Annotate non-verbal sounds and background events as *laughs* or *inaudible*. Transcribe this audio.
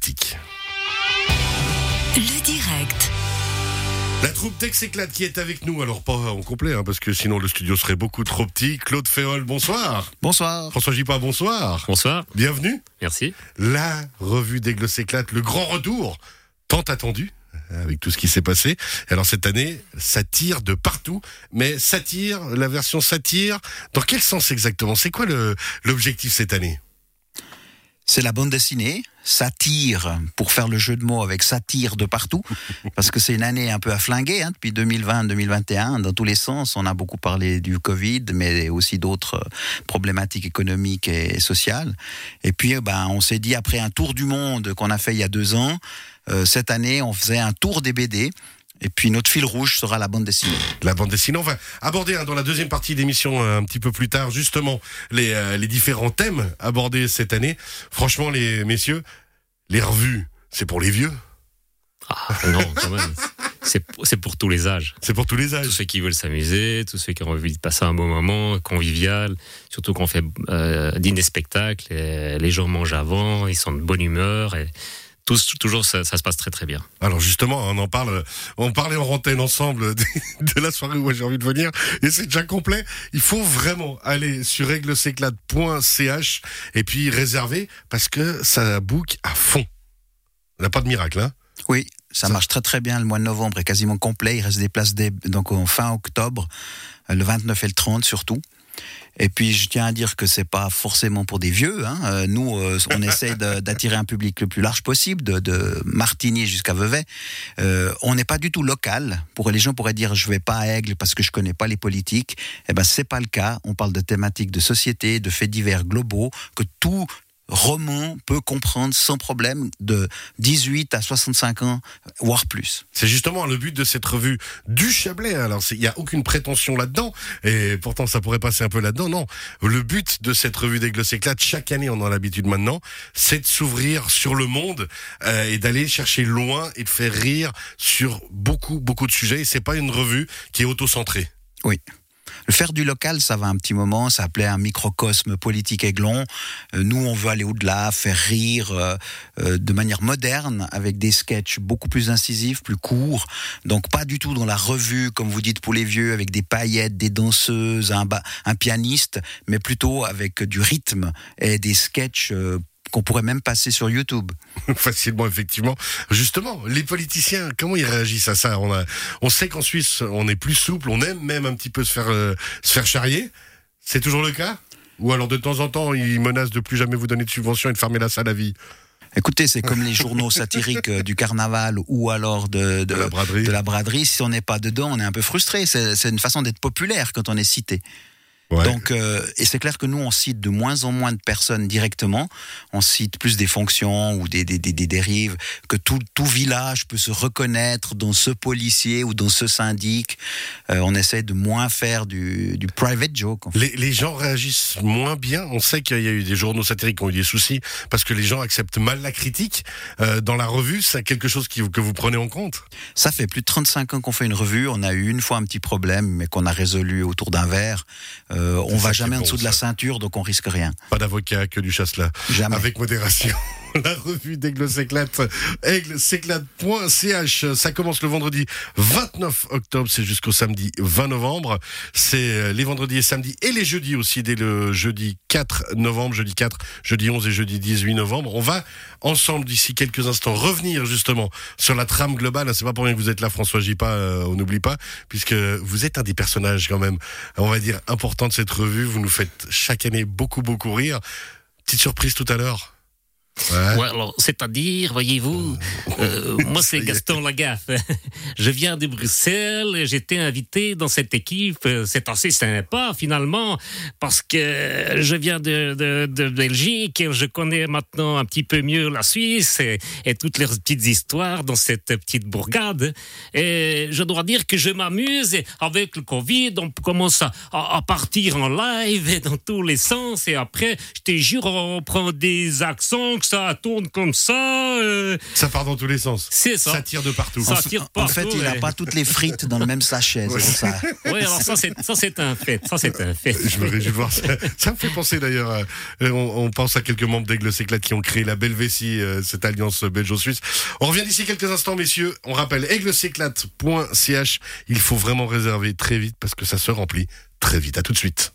Tic. Le direct. La troupe Tex Éclate qui est avec nous, alors pas en complet, hein, parce que sinon le studio serait beaucoup trop petit. Claude Féol, bonsoir. Bonsoir. François Gipa, bonsoir. Bonsoir, Bienvenue. merci. La revue d'Aigle s'éclate, le grand retour, tant attendu, avec tout ce qui s'est passé. Alors cette année, ça tire de partout, mais satire, la version satire, dans quel sens exactement? C'est quoi le- l'objectif cette année? C'est la bande dessinée, satire, pour faire le jeu de mots avec satire de partout, *laughs* parce que c'est une année un peu à flinguer, hein, depuis 2020-2021, dans tous les sens. On a beaucoup parlé du Covid, mais aussi d'autres euh, problématiques économiques et sociales. Et puis, euh, ben, on s'est dit, après un tour du monde qu'on a fait il y a deux ans, euh, cette année, on faisait un tour des BD. Et puis, notre fil rouge sera la bande dessinée. La bande dessinée, on va aborder hein, dans la deuxième partie d'émission euh, un petit peu plus tard, justement, les, euh, les différents thèmes abordés cette année. Franchement, les messieurs, les revues, c'est pour les vieux, Ah, non, quand même. C'est c'est pour tous les âges. c'est pour tous les Tous âges. ceux qui veulent s'amuser, tous ceux qui ont envie de passer un bon moment, convivial, surtout qu'on fait euh, dîner spectacle, et les gens mangent avant, ils sont de bonne humeur, et tous, toujours ça, ça se passe très très bien. Alors justement, on en parle, on parlait en antenne ensemble de, *laughs* de la soirée où j'ai envie de venir, et c'est déjà complet. Il faut vraiment aller sur règleseclate.ch et puis réserver parce que ça book à fond. On n'a pas de miracle, hein? Oui, ça, Ça- marche très très bien. Le mois de novembre est quasiment complet. Il reste des places donc en fin octobre, euh, le 29 et le 30 surtout. Et puis je tiens à dire que c'est pas forcément pour des vieux. Hein. Euh, Nous, euh, on essaie *laughs* d'attirer un public le plus large possible, de, de Martigny jusqu'à Vevey. Euh, on n'est pas du tout local. Pour les gens pourraient dire je vais pas à Aigle parce que je connais pas les politiques. Eh ben c'est pas le cas. On parle de thématiques de société, de faits divers globaux que tout roman peut comprendre sans problème de 18 à 65 ans, voire plus. C'est justement le but de cette revue du Chablais. Alors, il n'y a aucune prétention là-dedans, et pourtant ça pourrait passer un peu là-dedans. Non, le but de cette revue d'Aigle s'éclate, chaque année on en a l'habitude maintenant, c'est de s'ouvrir sur le monde euh, et d'aller chercher loin et de faire rire sur beaucoup, beaucoup de sujets. Et c'est pas une revue qui est auto-centrée. Oui. Faire du local, ça va un petit moment, ça appelait un microcosme politique aiglon. Euh, nous, on veut aller au-delà, faire rire euh, euh, de manière moderne, avec des sketchs beaucoup plus incisifs, plus courts. Donc pas du tout dans la revue, comme vous dites pour les vieux, avec des paillettes, des danseuses, un, un pianiste, mais plutôt avec du rythme et des sketchs qu'on pourrait même passer sur YouTube. *laughs* Facilement, effectivement. Justement, les politiciens, comment ils réagissent à ça? On, a, on sait qu'en Suisse, on est plus souple, on aime même un petit peu se faire, euh, se faire charrier. C'est toujours le cas? Ou alors de temps en temps, ils menacent de plus jamais vous donner de subventions et de fermer la salle à vie? Écoutez, c'est comme les journaux satiriques euh, du carnaval ou alors de, de, De la braderie. de la braderie. Si on n'est pas dedans, on est un peu frustré. C'est une façon d'être populaire quand on est cité. Ouais. Donc, euh, et c'est clair que nous, on cite de moins en moins de personnes directement. On cite plus des fonctions ou des, des, des, des dérives, que tout, tout village peut se reconnaître dans ce policier ou dans ce syndic. Euh, on essaie de moins faire du, du private joke. en fait. Les, les gens réagissent moins bien. On sait qu'il y a eu des journaux satiriques qui ont eu des soucis parce que les gens acceptent mal la critique. Euh, dans la revue, c'est quelque chose qui, que vous prenez en compte? Ça fait plus de 35 ans qu'on fait une revue. On a eu une fois un petit problème, mais qu'on a résolu autour d'un verre. Euh, on ça va jamais en dessous de la ceinture, donc on risque rien. Pas d'avocat, que du chasse-là. Jamais. Avec modération. *laughs* La revue d'Aigle s'éclate. Aigle s'éclate.ch. Ça commence le vendredi 29 octobre. C'est jusqu'au samedi 20 novembre. C'est euh, les vendredis et samedis et les jeudis aussi dès le jeudi 4 novembre, jeudi 4, jeudi 11 et jeudi 18 novembre. On va ensemble d'ici quelques instants revenir justement sur la trame globale. C'est pas pour rien que vous êtes là, François Gipa, euh, on n'oublie pas, puisque vous êtes un des personnages quand même, on va dire, importants de cette revue. Vous nous faites chaque année beaucoup, beaucoup rire. Petite surprise tout à l'heure. Ouais. Ouais, alors, c'est-à-dire, voyez-vous, euh, moi c'est. *laughs* Gaston Lagaffe. *laughs* Je viens de Bruxelles, et j'étais invité dans cette équipe. C'est assez sympa finalement, parce que je viens de, de, de Belgique et je connais maintenant un petit peu mieux la Suisse et, et toutes les petites histoires dans cette petite bourgade. Et je dois dire que je m'amuse avec le Covid, on commence à, à- partir en live et dans tous les sens et après, je te jure, on prend des accents ça tourne comme ça. euh, Ça part dans tous les sens. c'est ça. Ça tire de partout. Ça tire En fait, partout, il n'a ouais. pas toutes les frites dans le même sachet, c'est pour ça. *laughs* Oui, alors ça, c'est un fait. Ça, c'est un fait. Je me réjouis de voir ça. Ça me fait penser d'ailleurs, euh, on, on pense à quelques membres d'Aigle S'éclate qui ont créé la belle vessie, euh, cette alliance belgeo-suisse. On revient d'ici quelques instants, messieurs. On rappelle aigleséclate.ch. Il faut vraiment réserver très vite parce que ça se remplit très vite. À tout de suite.